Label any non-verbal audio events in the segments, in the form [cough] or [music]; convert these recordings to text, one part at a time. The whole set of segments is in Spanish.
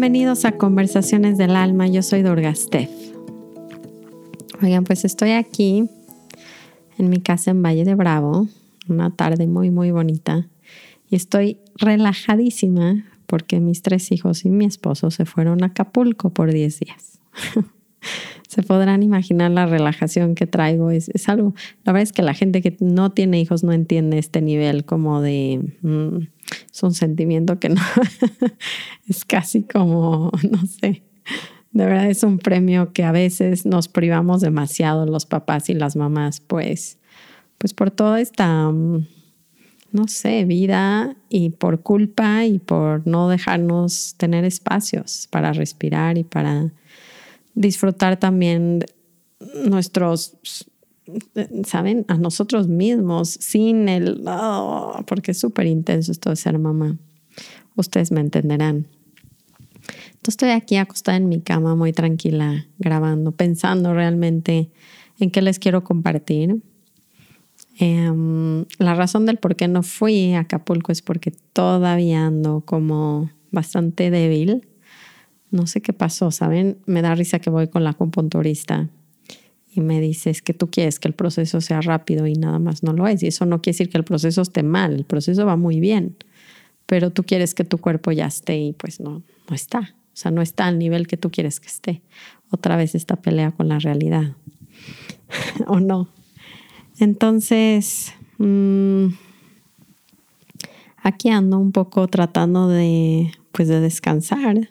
Bienvenidos a Conversaciones del Alma, yo soy Dorgastef. Oigan, pues estoy aquí en mi casa en Valle de Bravo, una tarde muy, muy bonita, y estoy relajadísima porque mis tres hijos y mi esposo se fueron a Acapulco por 10 días. [laughs] se podrán imaginar la relajación que traigo. Es, algo, la verdad es que la gente que no tiene hijos no entiende este nivel como de, mm, es un sentimiento que no, [laughs] es casi como, [laughs] no sé, de verdad es un premio que a veces nos privamos demasiado los papás y las mamás, pues, pues por toda esta, mm, no sé, vida y por culpa y por no dejarnos tener espacios para respirar y para disfrutar también nuestros, ¿saben? A nosotros mismos, sin el, oh, porque es súper intenso esto de ser mamá. Ustedes me entenderán. Entonces estoy aquí acostada en mi cama muy tranquila, grabando, pensando realmente en qué les quiero compartir. Em, la razón del por qué no fui a Acapulco es porque todavía ando como bastante débil no sé qué pasó, ¿saben? Me da risa que voy con la acupunturista y me dices que tú quieres que el proceso sea rápido y nada más no lo es. Y eso no quiere decir que el proceso esté mal, el proceso va muy bien, pero tú quieres que tu cuerpo ya esté y pues no, no está. O sea, no está al nivel que tú quieres que esté. Otra vez esta pelea con la realidad. [laughs] ¿O no? Entonces, mm, aquí ando un poco tratando de, pues de descansar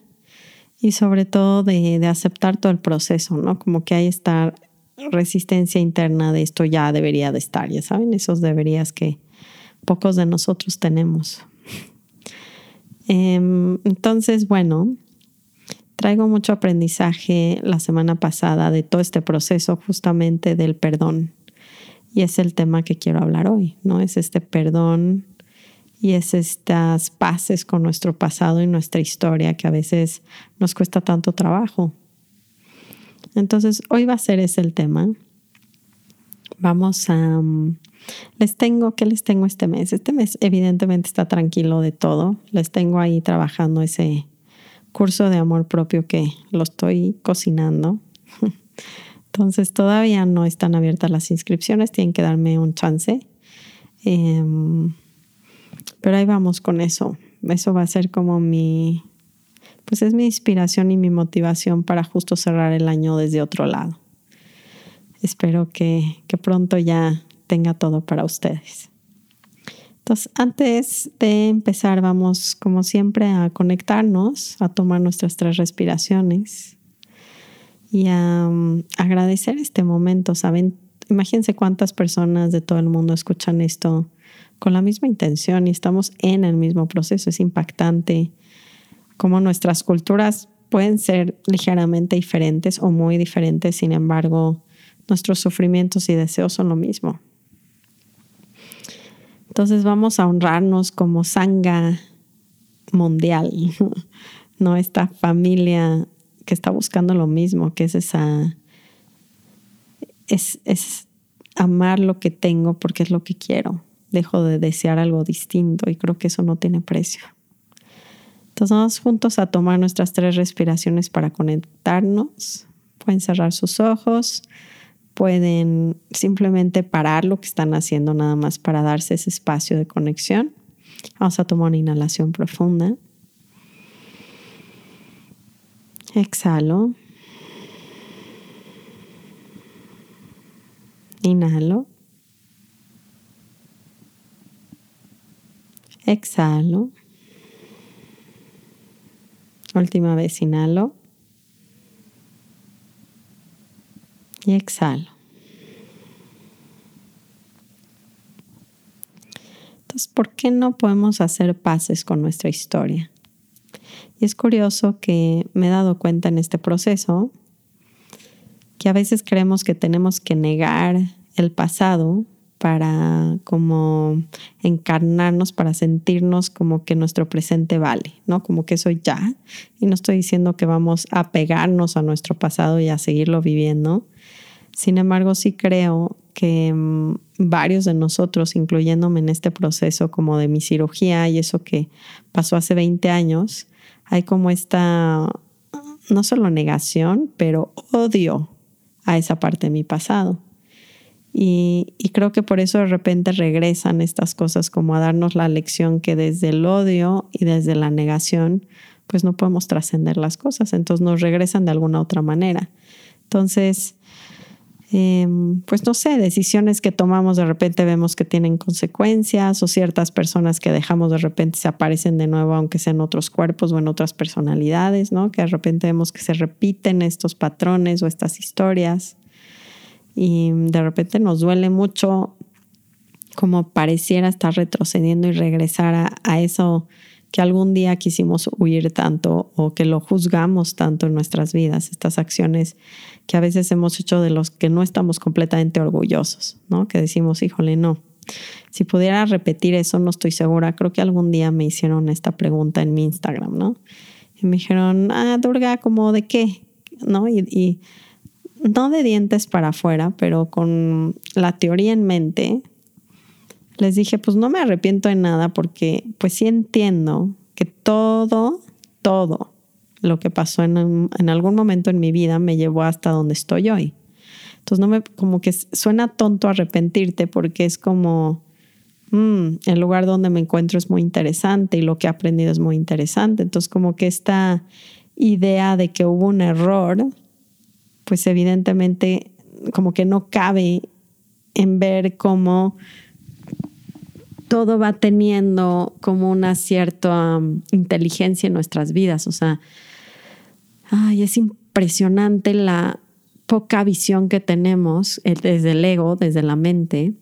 y sobre todo de, aceptar todo el proceso, ¿no? Como que hay esta resistencia interna de esto ya debería de estar, ya saben, esos deberías que pocos de nosotros tenemos. Em, entonces, bueno, traigo mucho aprendizaje la semana pasada de todo este proceso justamente del perdón. Y es el tema que quiero hablar hoy, ¿no? Es este perdón y es estas paces con nuestro pasado y nuestra historia que a veces nos cuesta tanto trabajo. Entonces, hoy va a ser ese el tema. Vamos a... Mm, les tengo, ¿qué les tengo este mes? Este mes evidentemente está tranquilo de todo. Les tengo ahí trabajando ese curso de amor propio que lo estoy cocinando. [laughs] Entonces todavía no están abiertas las inscripciones, tienen que darme un chance. Eh, pero ahí vamos con eso. Eso va a ser como mi, pues es mi inspiración y mi motivación para justo cerrar el año desde otro lado. Espero que, que pronto ya tenga todo para ustedes. Entonces, antes de empezar, vamos como siempre a conectarnos, a tomar nuestras tres respiraciones y a um, agradecer este momento. Saben, imagínense cuántas personas de todo el mundo escuchan esto con la misma intención y estamos en el mismo proceso. Es impactante cómo nuestras culturas pueden ser ligeramente diferentes o muy diferentes, sin embargo, nuestros sufrimientos y deseos son lo mismo. Entonces vamos a honrarnos como sanga mundial, [laughs] no esta familia que está buscando lo mismo, que es esa, es, es amar lo que tengo porque es lo que quiero dejo de desear algo distinto y creo que eso no tiene precio. Entonces vamos juntos a tomar nuestras tres respiraciones para conectarnos. Pueden cerrar sus ojos, pueden simplemente parar lo que están haciendo nada más para darse ese espacio de conexión. Vamos a tomar una inhalación profunda. Exhalo. Inhalo. Exhalo. Última vez inhalo. Y exhalo. Entonces, ¿por qué no podemos hacer paces con nuestra historia? Y es curioso que me he dado cuenta en este proceso que a veces creemos que tenemos que negar el pasado para como encarnarnos, para sentirnos como que nuestro presente vale, ¿no? Como que eso ya. Y no estoy diciendo que vamos a pegarnos a nuestro pasado y a seguirlo viviendo. Sin embargo, sí creo que mm, varios de nosotros, incluyéndome en este proceso como de mi cirugía y eso que pasó hace 20 años, hay como esta, no solo negación, pero odio a esa parte de mi pasado. Y, creo que por eso de repente regresan estas cosas como a darnos la lección que desde el odio y desde la negación, pues no podemos trascender las cosas. Entonces nos regresan de alguna otra manera. Entonces, Em, pues no sé, decisiones que tomamos de repente vemos que tienen consecuencias o ciertas personas que dejamos de repente se aparecen de nuevo aunque sean otros cuerpos o en otras personalidades, ¿no? Que de repente vemos que se repiten estos patrones o estas historias y de repente nos duele mucho como pareciera estar retrocediendo y regresar a, eso que algún día quisimos huir tanto o que lo juzgamos tanto en nuestras vidas, estas acciones que a veces hemos hecho de los que no estamos completamente orgullosos, ¿no? Que decimos, híjole, no. Si pudiera repetir eso, no estoy segura. Creo que algún día me hicieron esta pregunta en mi Instagram, ¿no? Y me dijeron, ah, Durga, ¿cómo de qué? ¿No? Y, y no de dientes para afuera, pero con la teoría en mente, les dije, pues no me arrepiento de nada porque pues sí entiendo que todo, todo lo que pasó en, algún momento en mi vida me llevó hasta donde estoy hoy. Entonces no me, como que suena tonto arrepentirte porque es como, mm, el lugar donde me encuentro es muy interesante y lo que he aprendido es muy interesante. Entonces como que esta idea de que hubo un error, pues evidentemente como que no cabe en ver cómo todo va teniendo como una cierta um, inteligencia en nuestras vidas. O sea, ay, es impresionante la poca visión que tenemos desde el ego, desde la mente,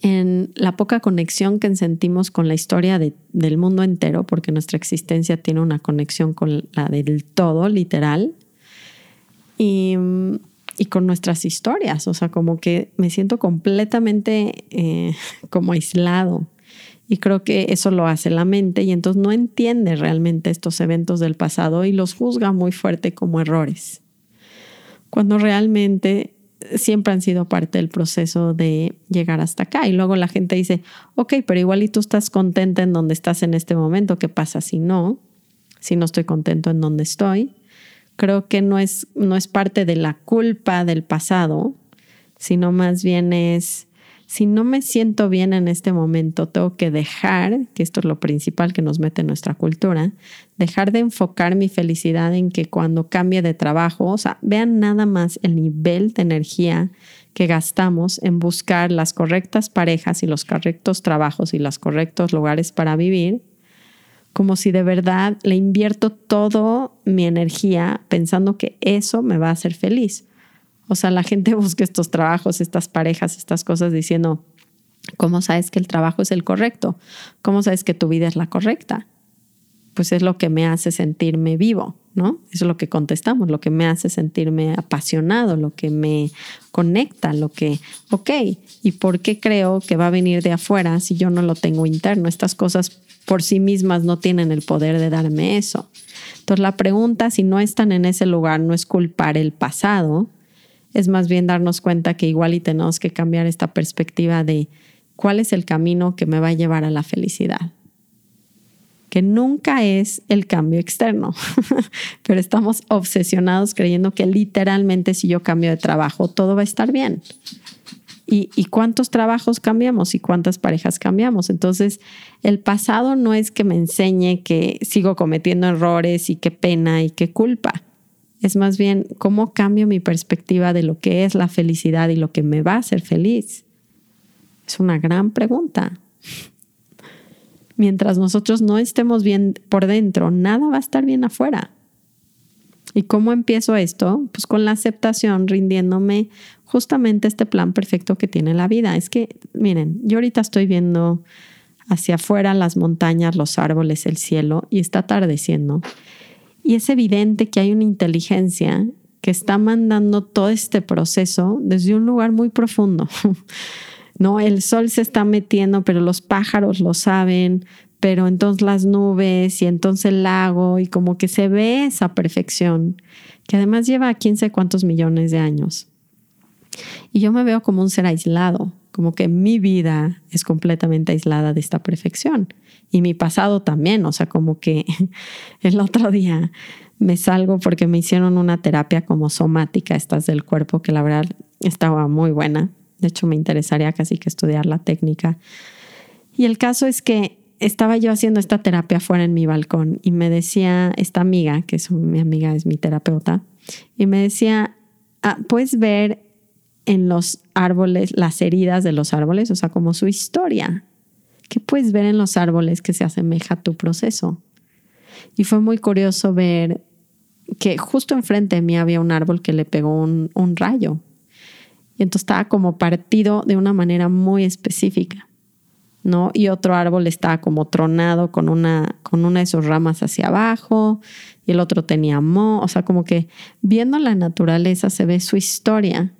en la poca conexión que sentimos con la historia del mundo entero, porque nuestra existencia tiene una conexión con la del todo, literal. Y y con nuestras historias. O sea, como que me siento completamente eh, [laughs] como aislado. Y creo que eso lo hace la mente y entonces no entiende realmente estos eventos del pasado y los juzga muy fuerte como errores. Cuando realmente siempre han sido parte del proceso de llegar hasta acá. Y luego la gente dice, ok, pero igual y tú estás contenta en donde estás en este momento, ¿qué pasa si no? Si no estoy contento en donde estoy creo que no es, no es parte de la culpa del pasado, sino más bien es, si no me siento bien en este momento, tengo que dejar, que esto es lo principal que nos mete en nuestra cultura, dejar de enfocar mi felicidad en que cuando cambie de trabajo, o sea, vean nada más el nivel de energía que gastamos en buscar las correctas parejas y los correctos trabajos y los correctos lugares para vivir como si de verdad le invierto todo mi energía pensando que eso me va a hacer feliz. O sea, la gente [laughs] busca estos trabajos, estas parejas, estas cosas diciendo, ¿cómo sabes que el trabajo es el correcto? ¿Cómo sabes que tu vida es la correcta? Pues es lo que me hace sentirme vivo, ¿no? Eso es lo que contestamos, lo que me hace sentirme apasionado, lo que me conecta, lo que, ok, ¿y por qué creo que va a venir de afuera si yo no lo tengo interno? Estas cosas por sí mismas no tienen el poder de darme eso. Entonces la pregunta, si no están en ese lugar, no es culpar el pasado, es más bien darnos cuenta que igual y tenemos que cambiar esta perspectiva de cuál es el camino que me va a llevar a la felicidad. Que nunca es el cambio externo, [laughs] pero estamos obsesionados creyendo que literalmente si yo cambio de trabajo todo va a estar bien. ¿Y, cuántos trabajos cambiamos y cuántas parejas cambiamos? Entonces, el pasado no es que me enseñe que sigo cometiendo errores y qué pena y qué culpa. Es más bien cómo cambio mi perspectiva de lo que es la felicidad y lo que me va a hacer feliz. Es una gran pregunta. Mientras nosotros no estemos bien por dentro, nada va a estar bien afuera. ¿Y cómo empiezo esto? Pues con la aceptación, rindiéndome justamente este plan perfecto que tiene la vida. Es que, miren, yo ahorita estoy viendo hacia afuera las montañas, los árboles, el cielo y está atardeciendo. Y es evidente que hay una inteligencia que está mandando todo este proceso desde un lugar muy profundo. [laughs] No, el sol se está metiendo, pero los pájaros lo saben, pero entonces las nubes y entonces el lago y como que se ve esa perfección, que además lleva quién sé cuántos millones de años. Y yo me veo como un ser aislado, como que mi vida es completamente aislada de esta perfección. Y mi pasado también, o sea, como que [laughs] el otro día me salgo porque me hicieron una terapia como somática, estas del cuerpo, que la verdad estaba muy buena. De hecho, me interesaría casi que estudiar la técnica. Y el caso es que estaba yo haciendo esta terapia fuera en mi balcón y me decía esta amiga, que es mi amiga, es mi terapeuta, y me decía, ah, puedes ver en los árboles las heridas de los árboles, o sea, como su historia. ¿Qué puedes ver en los árboles que se asemeja a tu proceso? Y fue muy curioso ver que justo enfrente de mí había un árbol que le pegó un, un rayo. Y entonces estaba como partido de una manera muy específica. ¿no? Y otro árbol estaba como tronado con una, con una de sus ramas hacia abajo y el otro tenía mo, o sea, como que viendo la naturaleza se ve su historia.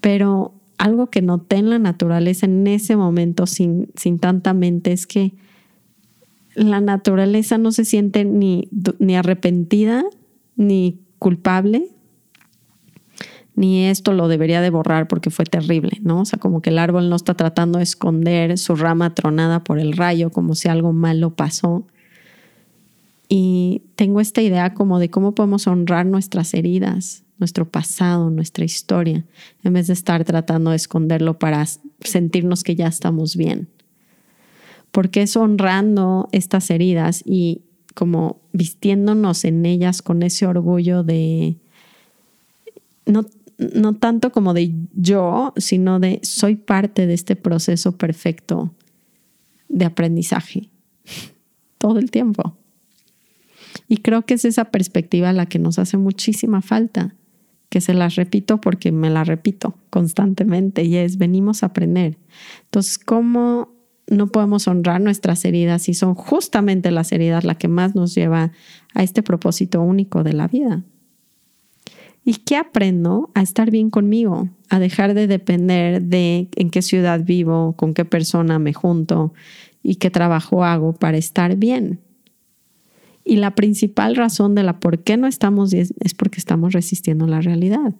Pero algo que noté en la naturaleza en ese momento sin, sin tanta mente es que la naturaleza no se siente ni, ni arrepentida ni culpable, ni esto lo debería de borrar porque fue terrible, ¿no? O sea, como que el árbol no está tratando de esconder su rama tronada por el rayo, como si algo malo pasó. Y tengo esta idea como de cómo podemos honrar nuestras heridas, nuestro pasado, nuestra historia, en vez de estar tratando de esconderlo para sentirnos que ya estamos bien. Porque es honrando estas heridas y como vistiéndonos en ellas con ese orgullo de no, no tanto como de yo, sino de soy parte de este proceso perfecto de aprendizaje [laughs] todo el tiempo. Y creo que es esa perspectiva la que nos hace muchísima falta, que se las repito porque me la repito constantemente y es venimos a aprender. Entonces, ¿cómo no podemos honrar nuestras heridas si son justamente las heridas la que más nos lleva a este propósito único de la vida? ¿Y qué aprendo? A estar bien conmigo, a dejar de depender de en qué ciudad vivo, con qué persona me junto y qué trabajo hago para estar bien. Y la principal razón de la por qué no estamos bien es porque estamos resistiendo la realidad.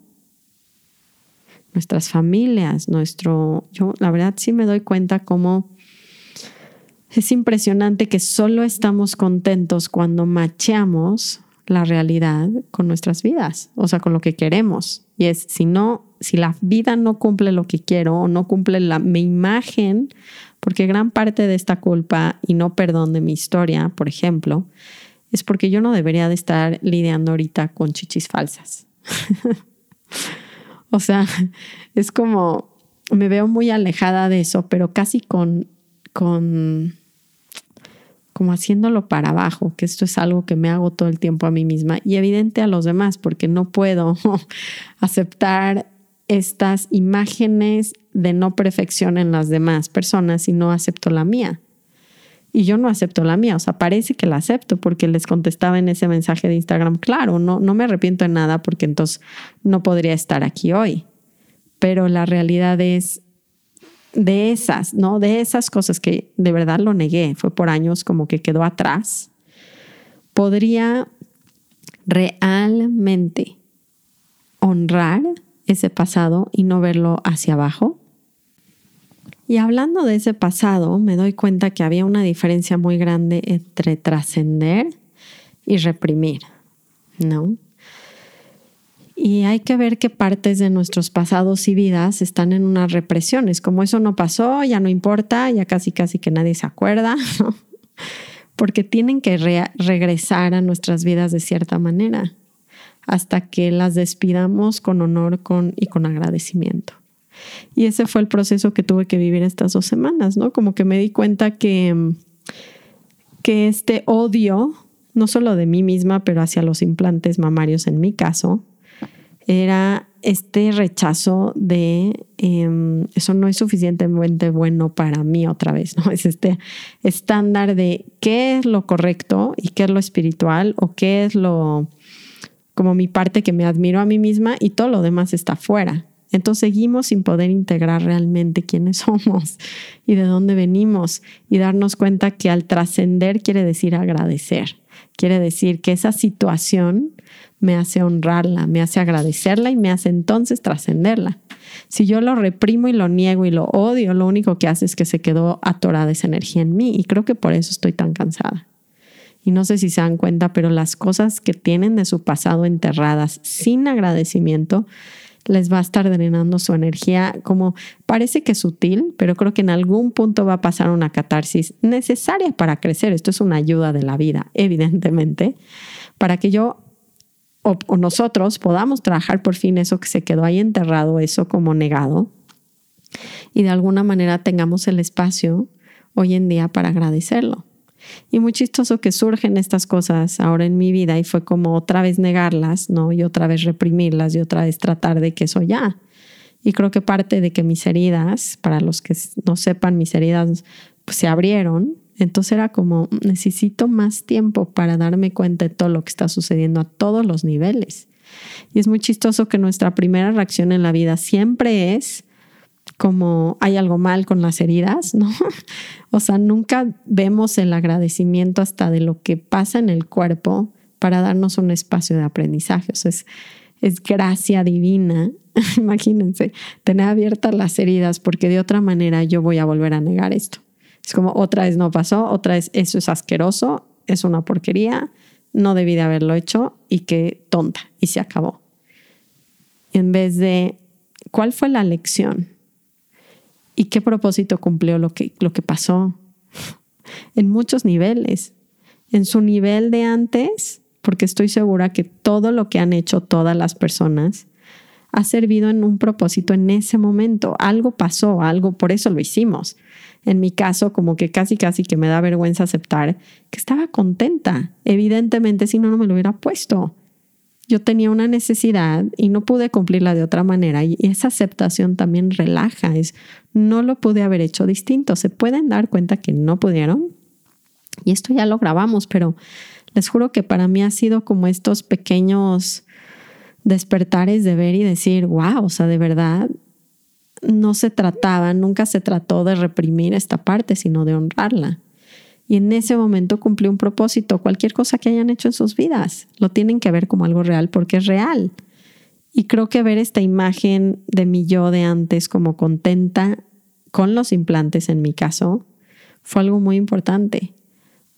Nuestras familias, nuestro... Yo la verdad sí me doy cuenta cómo es impresionante que solo estamos contentos cuando macheamos la realidad con nuestras vidas, o sea, con lo que queremos. Y es, si no, si la vida no cumple lo que quiero o no cumple la, mi imagen, porque gran parte de esta culpa y no perdón de mi historia, por ejemplo, es porque yo no debería de estar lidiando ahorita con chichis falsas. [laughs] o sea, es como, me veo muy alejada de eso, pero casi con, con como haciéndolo para abajo, que esto es algo que me hago todo el tiempo a mí misma y evidente a los demás, porque no puedo [laughs] aceptar estas imágenes de no perfección en las demás personas si no acepto la mía. Y yo no acepto la mía, o sea, parece que la acepto porque les contestaba en ese mensaje de Instagram, claro, no, no me arrepiento de nada porque entonces no podría estar aquí hoy. Pero la realidad es, de esas, ¿no? De esas cosas que de verdad lo negué, fue por años como que quedó atrás, podría realmente honrar ese pasado y no verlo hacia abajo. Y hablando de ese pasado, me doy cuenta que había una diferencia muy grande entre trascender y reprimir, ¿no? Y hay que ver qué partes de nuestros pasados y vidas están en unas represiones. Como eso no pasó, ya no importa, ya casi casi que nadie se acuerda, [laughs] porque tienen que regresar a nuestras vidas de cierta manera hasta que las despidamos con honor con, y con agradecimiento. Y ese fue el proceso que tuve que vivir estas dos semanas, ¿no? Como que me di cuenta que, que este odio, no solo de mí misma, pero hacia los implantes mamarios en mi caso, era este rechazo de em, eso no es suficientemente bueno para mí otra vez, ¿no? [laughs] Es este estándar de qué es lo correcto y qué es lo espiritual o qué es lo como mi parte que me admiro a mí misma y todo lo demás está fuera. Entonces seguimos sin poder integrar realmente quiénes [laughs] somos y de dónde venimos y darnos cuenta que al trascender quiere decir agradecer, quiere decir que esa situación me hace honrarla, me hace agradecerla y me hace entonces trascenderla. Si yo lo reprimo y lo niego y lo odio, lo único que hace es que se quedó atorada esa energía en mí y creo que por eso estoy tan cansada. Y no sé si se dan cuenta, pero las cosas que tienen de su pasado enterradas sin agradecimiento les va a estar drenando su energía como parece que sutil, pero creo que en algún punto va a pasar una catarsis necesaria para crecer. Esto es una ayuda de la vida, [laughs] evidentemente, para que yo o, nosotros podamos trabajar por fin eso que se quedó ahí enterrado, eso como negado, y de alguna manera tengamos el espacio hoy en día para agradecerlo. Y muy chistoso que surgen estas cosas ahora en mi vida y fue como otra vez negarlas, ¿no? Y otra vez reprimirlas y otra vez tratar de que eso ya. Y creo que parte de que mis heridas, para los que no sepan, mis heridas se abrieron. Entonces era como, necesito más tiempo para darme cuenta de todo lo que está sucediendo a todos los niveles. Y es muy chistoso que nuestra primera reacción en la vida siempre es, como hay algo mal con las heridas, ¿no? [laughs] O sea, nunca vemos el agradecimiento hasta de lo que pasa en el cuerpo para darnos un espacio de aprendizaje. O sea, es, es gracia divina, [laughs] imagínense, tener abiertas las heridas porque de otra manera yo voy a volver a negar esto. Es como otra vez no pasó, otra vez eso es asqueroso, es una porquería, no debí de haberlo hecho y qué tonta, y se acabó. En vez de, ¿cuál fue la lección? ¿Y qué propósito cumplió lo que, lo que pasó? [laughs] en muchos niveles. En su nivel de antes, porque estoy segura que todo lo que han hecho todas las personas ha servido en un propósito en ese momento. Algo pasó, algo, por eso lo hicimos. En mi caso, como que casi, casi que me da vergüenza aceptar que estaba contenta. Evidentemente, si no, no me lo hubiera puesto yo tenía una necesidad y no pude cumplirla de otra manera y esa aceptación también relaja, es no lo pude haber hecho distinto, se pueden dar cuenta que no pudieron y esto ya lo grabamos, pero les juro que para mí ha sido como estos pequeños despertares de ver y decir, wow, o sea, de verdad no se trataba, nunca se trató de reprimir esta parte, sino de honrarla y en ese momento cumplió un propósito. Cualquier cosa que hayan hecho en sus vidas lo tienen que ver como algo real porque es real. Y creo que ver esta imagen de mi yo de antes como contenta con los implantes en mi caso fue algo muy importante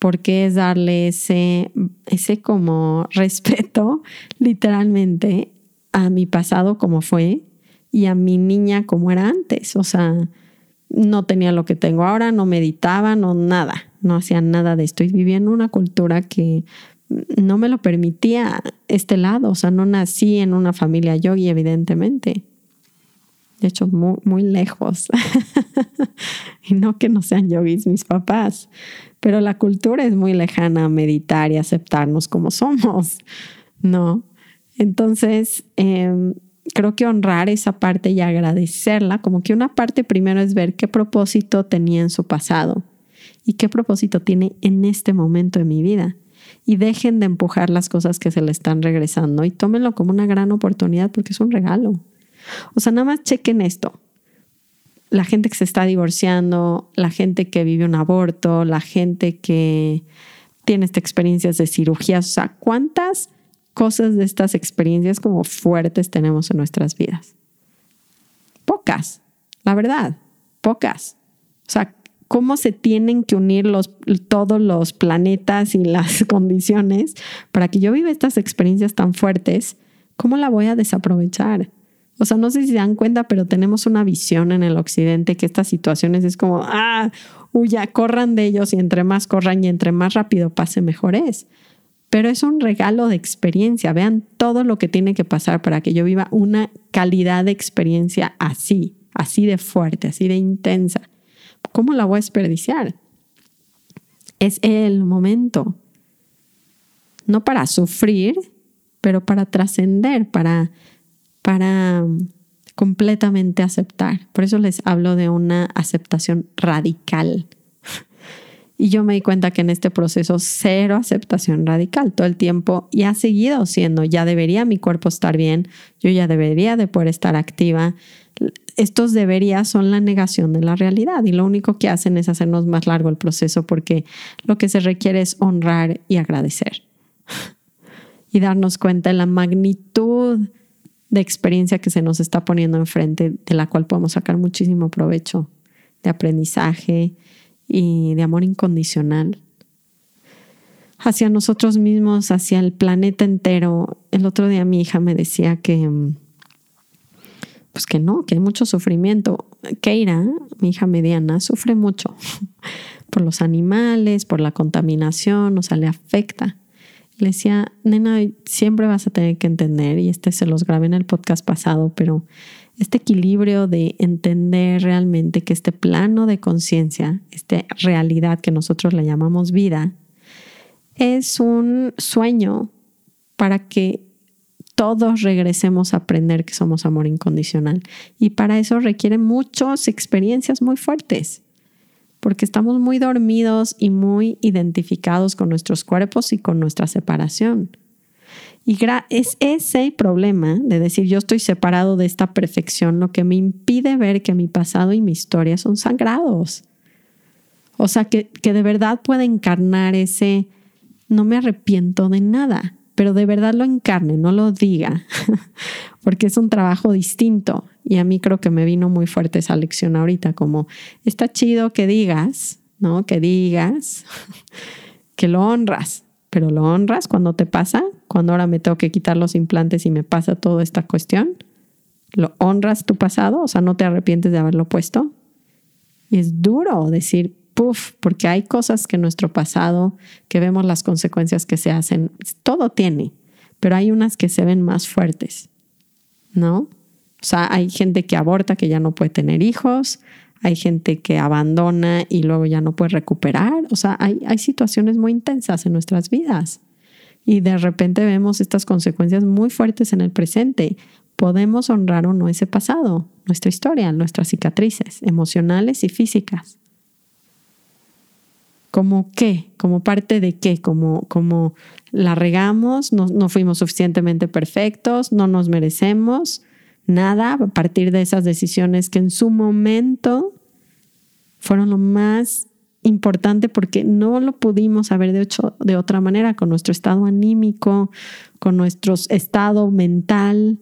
porque es darle ese, ese como [laughs] respeto literalmente a mi pasado como fue y a mi niña como era antes. O sea, no tenía lo que tengo ahora, no meditaba, no nada, no hacía nada de esto y vivía en una cultura que no me lo permitía este lado, o sea, no nací en una familia yogi, evidentemente. De hecho, muy, lejos. [laughs] y no que no sean yogis mis papás, pero la cultura es muy lejana a meditar y aceptarnos como somos, ¿no? Entonces, eh, creo que honrar esa parte y agradecerla, como que una parte primero es ver qué propósito tenía en su pasado y qué propósito tiene en este momento de mi vida. Y dejen de empujar las cosas que se le están regresando y tómenlo como una gran oportunidad porque es un regalo. O sea, nada más chequen esto. La gente que se está divorciando, la gente que vive un aborto, la gente que tiene experiencias de cirugías, o sea, ¿cuántas cosas de estas experiencias como fuertes tenemos en nuestras vidas? Pocas, la verdad, pocas. O sea, cómo se tienen que unir los, todos los planetas y las [laughs] condiciones para que yo viva estas experiencias tan fuertes, ¿cómo la voy a desaprovechar? O sea, no sé si se dan cuenta, pero tenemos una visión en el occidente que estas situaciones es como, ah, huya, corran de ellos y entre más corran y entre más rápido pase, mejor es pero es un regalo de experiencia. Vean todo lo que tiene que pasar para que yo viva una calidad de experiencia así, así de fuerte, así de intensa. ¿Cómo la voy a desperdiciar? Es el momento. No para sufrir, pero para trascender, para, para completamente aceptar. Por eso les hablo de una aceptación radical. Y yo me di cuenta que en este proceso cero aceptación radical todo el tiempo y ha seguido siendo, ya debería mi cuerpo estar bien, yo ya debería de poder estar activa. Estos deberías son la negación de la realidad y lo único que hacen es hacernos más largo el proceso porque lo que se requiere es honrar y agradecer. [laughs] y darnos cuenta de la magnitud de experiencia que se nos está poniendo enfrente, de la cual podemos sacar muchísimo provecho, de aprendizaje y de amor incondicional hacia nosotros mismos, hacia el planeta entero. El otro día mi hija me decía que, pues que no, que hay mucho sufrimiento. Keira, mi hija mediana, sufre mucho [laughs] por los animales, por la contaminación, o sea, le afecta. Le decía, nena, siempre vas a tener que entender, y este se los grabé en el podcast pasado, pero este equilibrio de entender realmente que este plano de conciencia, esta realidad que nosotros le llamamos vida, es un sueño para que todos regresemos a aprender que somos amor incondicional. Y para eso requiere muchas experiencias muy fuertes, porque estamos muy dormidos y muy identificados con nuestros cuerpos y con nuestra separación. Y es ese problema de decir yo estoy separado de esta perfección lo que me impide ver que mi pasado y mi historia son sagrados. O sea, que, que de verdad pueda encarnar ese no me arrepiento de nada, pero de verdad lo encarne, no lo diga, [laughs] porque es un trabajo distinto. Y a mí creo que me vino muy fuerte esa lección ahorita, como está chido que digas, ¿no? Que digas [laughs] que lo honras, pero lo honras cuando te pasa, cuando ahora me tengo que quitar los implantes y me pasa toda esta cuestión. ¿Lo honras tu pasado? O sea, no te arrepientes de haberlo puesto. Y es duro decir, puff, porque hay cosas que nuestro pasado, que vemos las consecuencias que se hacen, todo tiene, pero hay unas que se ven más fuertes, ¿no? O sea, hay gente que aborta que ya no puede tener hijos, hay gente que abandona y luego ya no puede recuperar, o sea, hay, hay situaciones muy intensas en nuestras vidas y de repente vemos estas consecuencias muy fuertes en el presente. Podemos honrar o no ese pasado, nuestra historia, nuestras cicatrices emocionales y físicas. ¿Como qué? ¿Como parte de qué? ¿Como, como la regamos? No, no fuimos suficientemente perfectos? ¿No nos merecemos? Nada a partir de esas decisiones que en su momento fueron lo más importante porque no lo pudimos haber hecho de otra manera con nuestro estado anímico, con nuestro estado mental.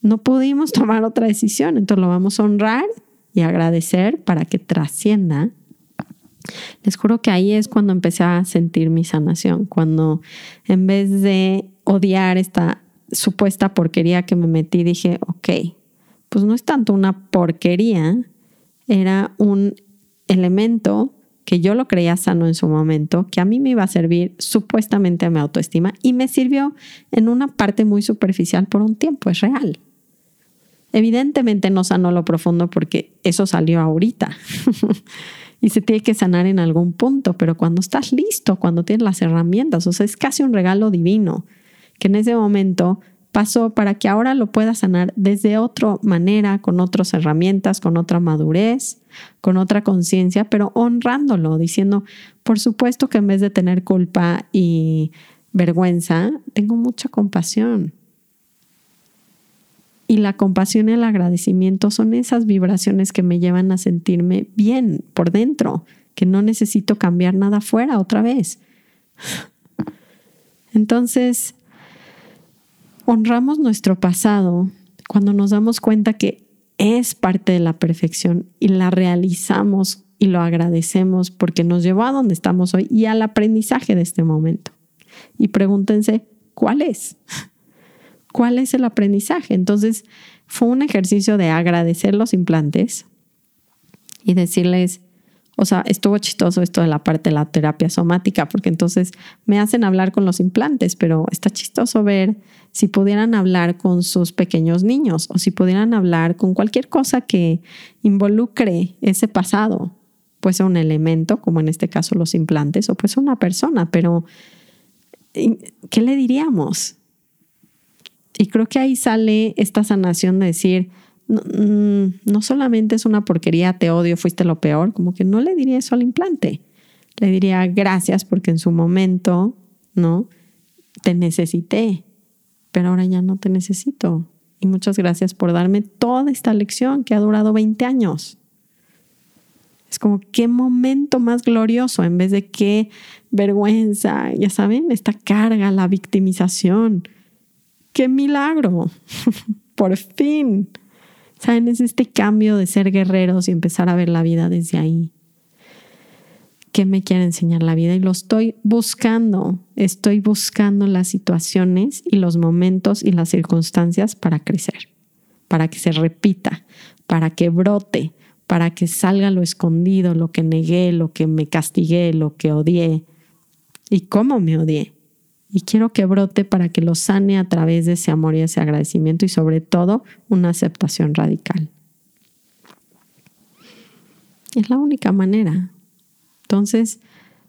No pudimos tomar otra decisión, entonces lo vamos a honrar y agradecer para que trascienda les juro que ahí es cuando empecé a sentir mi sanación, cuando en vez de odiar esta supuesta porquería que me metí, dije, ok, pues no es tanto una porquería, era un elemento que yo lo creía sano en su momento, que a mí me iba a servir supuestamente a mi autoestima y me sirvió en una parte muy superficial por un tiempo, es real. Evidentemente no sanó lo profundo porque eso salió ahorita. [laughs] y se tiene que sanar en algún punto, pero cuando estás listo, cuando tienes las herramientas, o sea, es casi un regalo divino que en ese momento pasó para que ahora lo puedas sanar desde otra manera, con otras herramientas, con otra madurez, con otra conciencia, pero honrándolo, diciendo, por supuesto que en vez de tener culpa y vergüenza, tengo mucha compasión y la compasión y el agradecimiento son esas vibraciones que me llevan a sentirme bien por dentro, que no necesito cambiar nada afuera otra vez. Entonces, honramos nuestro pasado cuando nos damos cuenta que es parte de la perfección y la realizamos y lo agradecemos porque nos llevó a donde estamos hoy y al aprendizaje de este momento. Y pregúntense, ¿cuál es? [laughs] ¿Cuál es el aprendizaje? Entonces, fue un ejercicio de agradecer los implantes y decirles, o sea, estuvo chistoso esto de la parte de la terapia somática, porque entonces me hacen hablar con los implantes, pero está chistoso ver si pudieran hablar con sus pequeños niños o si pudieran hablar con cualquier cosa que involucre ese pasado. Puede ser un elemento, como en este caso los implantes, o puede ser una persona, pero ¿qué le diríamos? Y creo que ahí sale esta sanación de decir, mm, no, solamente es una porquería, te odio, fuiste lo peor, como que no le diría eso al implante. Le diría gracias porque en su momento, ¿no? Te necesité, pero ahora ya no te necesito. Y muchas gracias por darme toda esta lección que ha durado 20 años. Es como qué momento más glorioso en vez de qué vergüenza, ya saben, esta carga, la victimización. ¡Qué milagro! [laughs] Por fin. ¿Saben? Es este cambio de ser guerreros y empezar a ver la vida desde ahí. ¿Qué me quiere enseñar la vida? Y lo estoy buscando. Estoy buscando las situaciones y los momentos y las circunstancias para crecer, para que se repita, para que brote, para que salga lo escondido, lo que negué, lo que me castigué, lo que odié y cómo me odié. Y quiero que brote para que lo sane a través de ese amor y ese agradecimiento y sobre todo una aceptación radical. Es la única manera. Entonces,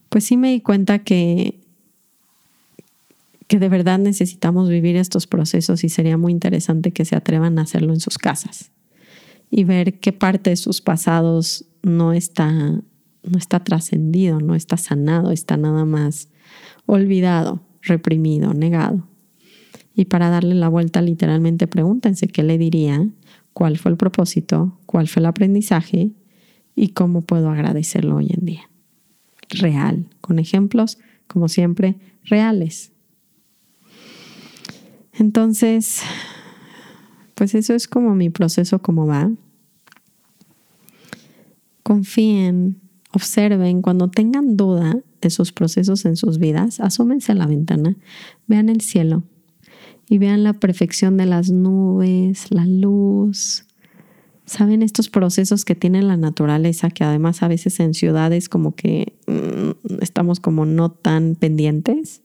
pues sí me di cuenta que, que de verdad necesitamos vivir estos procesos y sería muy interesante que se atrevan a hacerlo en sus casas y ver qué parte de sus pasados no está, no está trascendido, no está sanado, está nada más olvidado, reprimido, negado. Y para darle la vuelta, literalmente pregúntense qué le diría, cuál fue el propósito, cuál fue el aprendizaje y cómo puedo agradecerlo hoy en día. Real, con ejemplos, como siempre, reales. Entonces, pues eso es como mi proceso, cómo va. Confíen, observen, cuando tengan duda de sus procesos en sus vidas, asómense a la ventana, vean el cielo y vean la perfección de las nubes, la luz. ¿Saben estos procesos que tiene la naturaleza que además a veces en ciudades como que mm, estamos como no tan pendientes?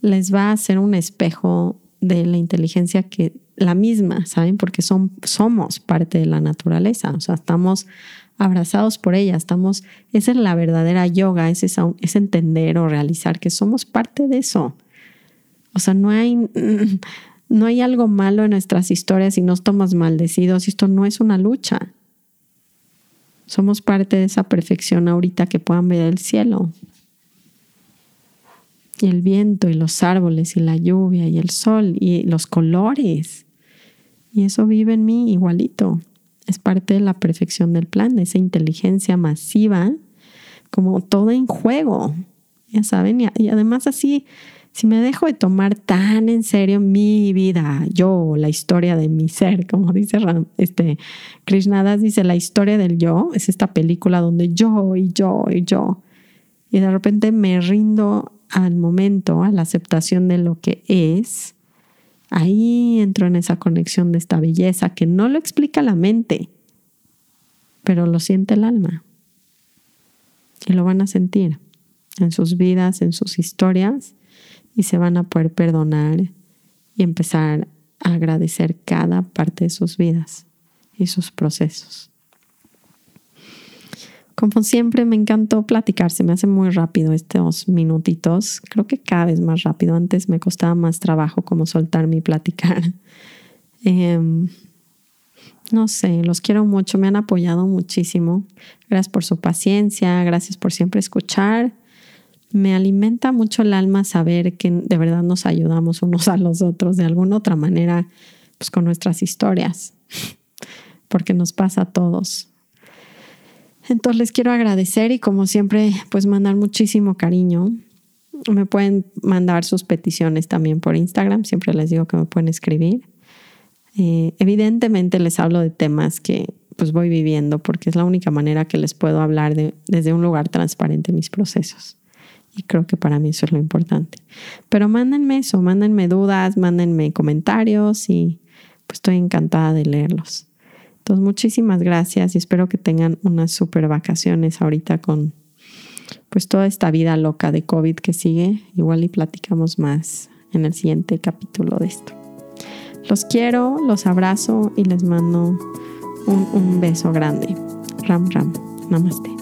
Les va a hacer un espejo de la inteligencia que la misma, ¿saben? Porque son, somos parte de la naturaleza, o sea, estamos abrazados por ella, estamos, esa es la verdadera yoga, es, entender o realizar que somos parte de eso. O sea, no hay, no hay algo malo en nuestras historias y no estamos maldecidos, esto no es una lucha. Somos parte de esa perfección ahorita que puedan ver el cielo y el viento y los árboles y la lluvia y el sol y los colores. Y eso vive en mí igualito. Es parte de la perfección del plan, de esa inteligencia masiva, como todo en juego. Ya saben, y, además así, si me dejo de tomar tan en serio mi vida, yo, la historia de mi ser, como dice este, Krishnadas, dice la historia del yo, es esta película donde yo y yo y yo. Y de repente me rindo al momento, a la aceptación de lo que es, ahí entro en esa conexión de esta belleza que no lo explica la mente, pero lo siente el alma. Y lo van a sentir en sus vidas, en sus historias, y se van a poder perdonar y empezar a agradecer cada parte de sus vidas y sus procesos. Como siempre, me encantó platicar, se me hace muy rápido estos minutitos. Creo que cada vez más rápido. Antes me costaba más trabajo como soltarme y platicar. [laughs] Em, no sé, los quiero mucho, me han apoyado muchísimo. Gracias por su paciencia, gracias por siempre escuchar. Me alimenta mucho el alma saber que de verdad nos ayudamos unos a los otros de alguna otra manera, pues con nuestras historias, [laughs] porque nos pasa a todos. Entonces les quiero agradecer y como siempre, pues mandar muchísimo cariño. Me pueden mandar sus peticiones también por Instagram, siempre les digo que me pueden escribir. Eh, evidentemente les hablo de temas que pues voy viviendo porque es la única manera que les puedo hablar de, desde un lugar transparente mis procesos. Y creo que para mí eso es lo importante. Pero mándenme eso, mándenme dudas, mándenme comentarios y pues estoy encantada de leerlos. Entonces, muchísimas gracias y espero que tengan unas super vacaciones ahorita con pues toda esta vida loca de COVID que sigue. Igual y platicamos más en el siguiente capítulo de esto. Los quiero, los abrazo y les mando un, un beso grande. Ram Ram. Namaste.